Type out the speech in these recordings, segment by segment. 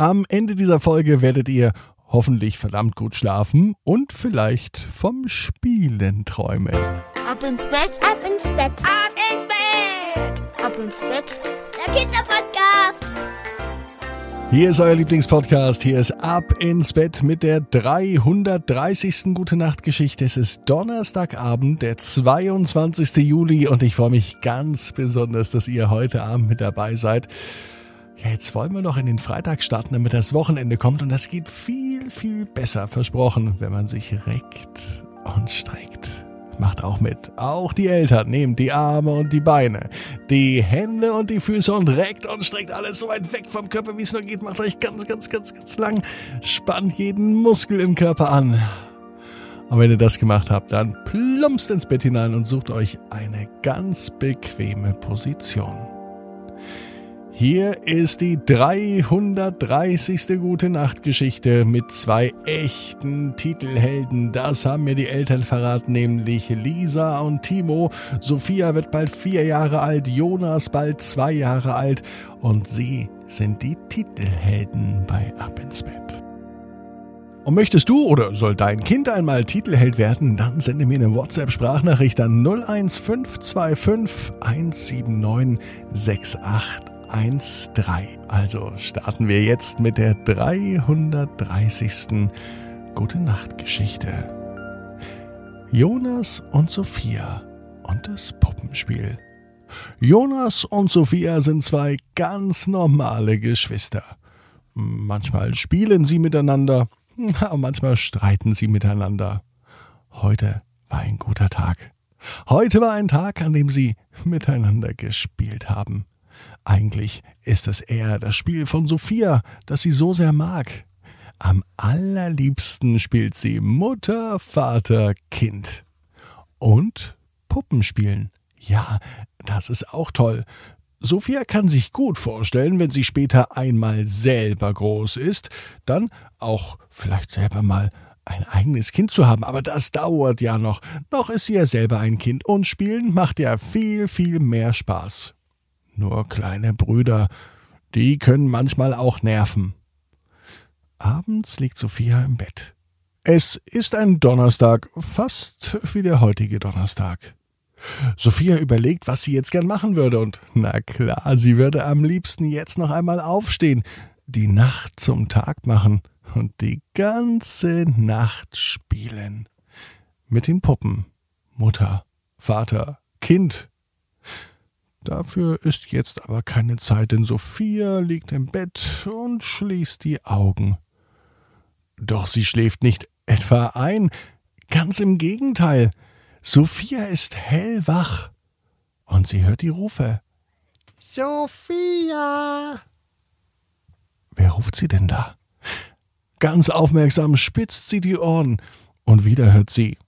Am Ende dieser Folge werdet ihr hoffentlich verdammt gut schlafen und vielleicht vom Spielen träumen. Ab ins Bett, ab ins Bett, ab ins Bett, ab ins Bett. Der Kinderpodcast. Hier ist euer Lieblingspodcast. Hier ist Ab ins Bett mit der 330. Gute Nacht Geschichte. Es ist Donnerstagabend, der 22. Juli und ich freue mich ganz besonders, dass ihr heute Abend mit dabei seid. Ja, jetzt wollen wir noch in den Freitag starten, damit das Wochenende kommt und das geht viel, viel besser, versprochen, wenn man sich reckt und streckt. Macht auch mit. Auch die Eltern nehmt die Arme und die Beine, die Hände und die Füße und reckt und streckt alles so weit weg vom Körper, wie es nur geht. Macht euch ganz, ganz, ganz, ganz lang. Spannt jeden Muskel im Körper an. Und wenn ihr das gemacht habt, dann plumpst ins Bett hinein und sucht euch eine ganz bequeme Position. Hier ist die 330. Gute Nacht Geschichte mit zwei echten Titelhelden. Das haben mir die Eltern verraten, nämlich Lisa und Timo. Sophia wird bald vier Jahre alt, Jonas bald zwei Jahre alt und sie sind die Titelhelden bei Ab ins Bett. Und möchtest du oder soll dein Kind einmal Titelheld werden, dann sende mir eine WhatsApp-Sprachnachricht an 01525 179 68 1.3. Also starten wir jetzt mit der 330. Gute Nacht Geschichte. Jonas und Sophia und das Puppenspiel. Jonas und Sophia sind zwei ganz normale Geschwister. Manchmal spielen sie miteinander, manchmal streiten sie miteinander. Heute war ein guter Tag. Heute war ein Tag, an dem sie miteinander gespielt haben. Eigentlich ist es eher das Spiel von Sophia, das sie so sehr mag. Am allerliebsten spielt sie Mutter, Vater, Kind. Und Puppenspielen. Ja, das ist auch toll. Sophia kann sich gut vorstellen, wenn sie später einmal selber groß ist, dann auch vielleicht selber mal ein eigenes Kind zu haben, aber das dauert ja noch. Noch ist sie ja selber ein Kind und spielen macht ja viel, viel mehr Spaß. Nur kleine Brüder, die können manchmal auch nerven. Abends liegt Sophia im Bett. Es ist ein Donnerstag, fast wie der heutige Donnerstag. Sophia überlegt, was sie jetzt gern machen würde, und na klar, sie würde am liebsten jetzt noch einmal aufstehen, die Nacht zum Tag machen und die ganze Nacht spielen. Mit den Puppen. Mutter, Vater, Kind Dafür ist jetzt aber keine Zeit, denn Sophia liegt im Bett und schließt die Augen. Doch sie schläft nicht etwa ein, ganz im Gegenteil. Sophia ist hellwach und sie hört die Rufe. Sophia! Wer ruft sie denn da? Ganz aufmerksam spitzt sie die Ohren und wieder hört sie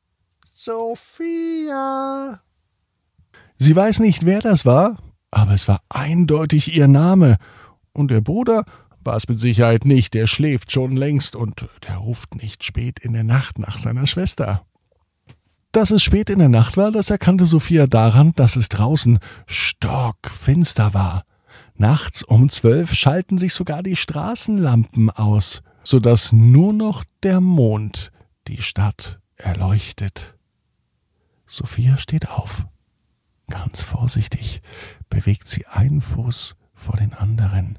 Sophia! Sie weiß nicht, wer das war, aber es war eindeutig ihr Name. Und der Bruder war es mit Sicherheit nicht, der schläft schon längst und der ruft nicht spät in der Nacht nach seiner Schwester. Dass es spät in der Nacht war, das erkannte Sophia daran, dass es draußen stockfinster war. Nachts um zwölf schalten sich sogar die Straßenlampen aus, so dass nur noch der Mond die Stadt erleuchtet. Sophia steht auf. Ganz vorsichtig bewegt sie einen Fuß vor den anderen.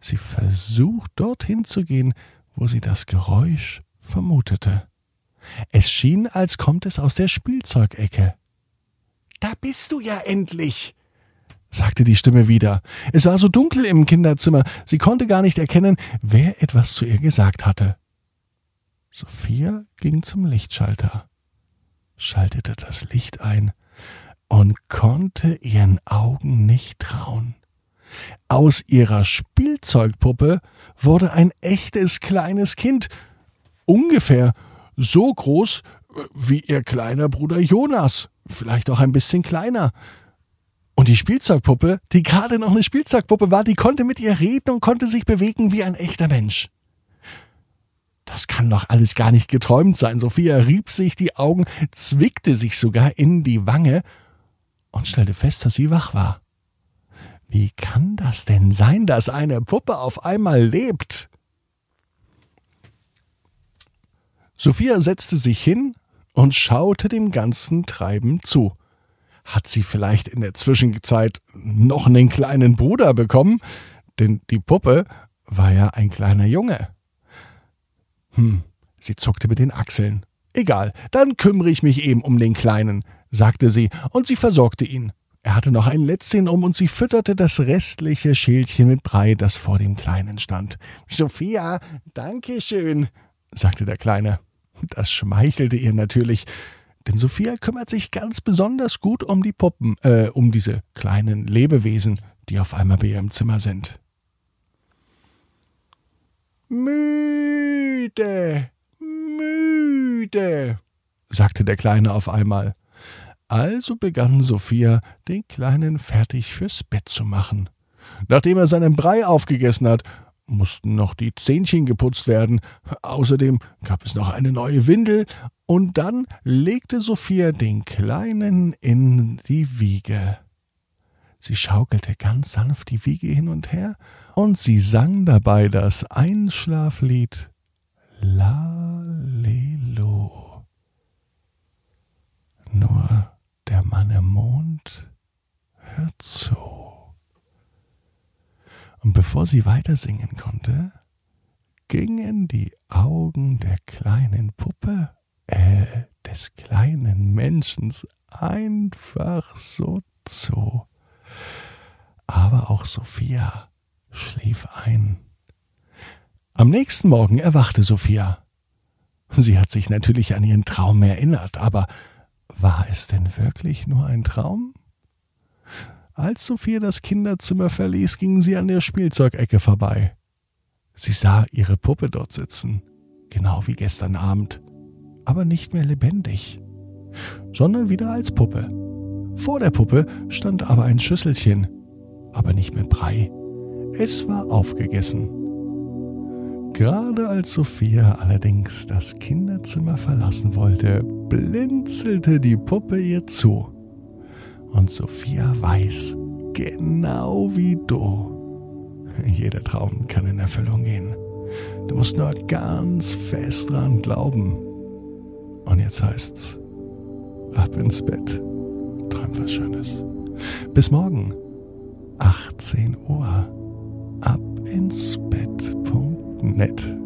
Sie versucht dorthin zu gehen, wo sie das Geräusch vermutete. Es schien, als kommt es aus der Spielzeugecke. Da bist du ja endlich, sagte die Stimme wieder. Es war so dunkel im Kinderzimmer, sie konnte gar nicht erkennen, wer etwas zu ihr gesagt hatte. Sophia ging zum Lichtschalter, schaltete das Licht ein und konnte ihren Augen nicht trauen. Aus ihrer Spielzeugpuppe wurde ein echtes kleines Kind, ungefähr so groß wie ihr kleiner Bruder Jonas, vielleicht auch ein bisschen kleiner. Und die Spielzeugpuppe, die gerade noch eine Spielzeugpuppe war, die konnte mit ihr reden und konnte sich bewegen wie ein echter Mensch. Das kann doch alles gar nicht geträumt sein. Sophia rieb sich die Augen, zwickte sich sogar in die Wange und stellte fest, dass sie wach war. Wie kann das denn sein, dass eine Puppe auf einmal lebt? Sophia setzte sich hin und schaute dem ganzen Treiben zu. Hat sie vielleicht in der Zwischenzeit noch einen kleinen Bruder bekommen? Denn die Puppe war ja ein kleiner Junge. Hm, sie zuckte mit den Achseln. Egal, dann kümmere ich mich eben um den Kleinen, sagte sie, und sie versorgte ihn. Er hatte noch ein Lätzchen um und sie fütterte das restliche Schälchen mit Brei, das vor dem Kleinen stand. Sophia, danke schön, sagte der Kleine. Das schmeichelte ihr natürlich, denn Sophia kümmert sich ganz besonders gut um die Puppen, äh, um diese kleinen Lebewesen, die auf einmal bei ihr im Zimmer sind. Müde, müde, sagte der Kleine auf einmal. Also begann Sophia, den Kleinen fertig fürs Bett zu machen. Nachdem er seinen Brei aufgegessen hat, mussten noch die Zähnchen geputzt werden. Außerdem gab es noch eine neue Windel, und dann legte Sophia den Kleinen in die Wiege. Sie schaukelte ganz sanft die Wiege hin und her, und sie sang dabei das Einschlaflied Lalelo. Nur der Mann im Mond hört zu. Und bevor sie weiter singen konnte, gingen die Augen der kleinen Puppe, äh, des kleinen Menschens einfach so zu. Aber auch Sophia schlief ein. Am nächsten Morgen erwachte Sophia. Sie hat sich natürlich an ihren Traum erinnert, aber war es denn wirklich nur ein Traum? Als Sophia das Kinderzimmer verließ, ging sie an der Spielzeugecke vorbei. Sie sah ihre Puppe dort sitzen, genau wie gestern Abend, aber nicht mehr lebendig, sondern wieder als Puppe. Vor der Puppe stand aber ein Schüsselchen, aber nicht mit Brei. Es war aufgegessen. Gerade als Sophia allerdings das Kinderzimmer verlassen wollte, blinzelte die Puppe ihr zu. Und Sophia weiß, genau wie du, jeder Traum kann in Erfüllung gehen. Du musst nur ganz fest dran glauben. Und jetzt heißt's, ab ins Bett, träum was Schönes. Bis morgen, 18 Uhr, ab ins Bett.net.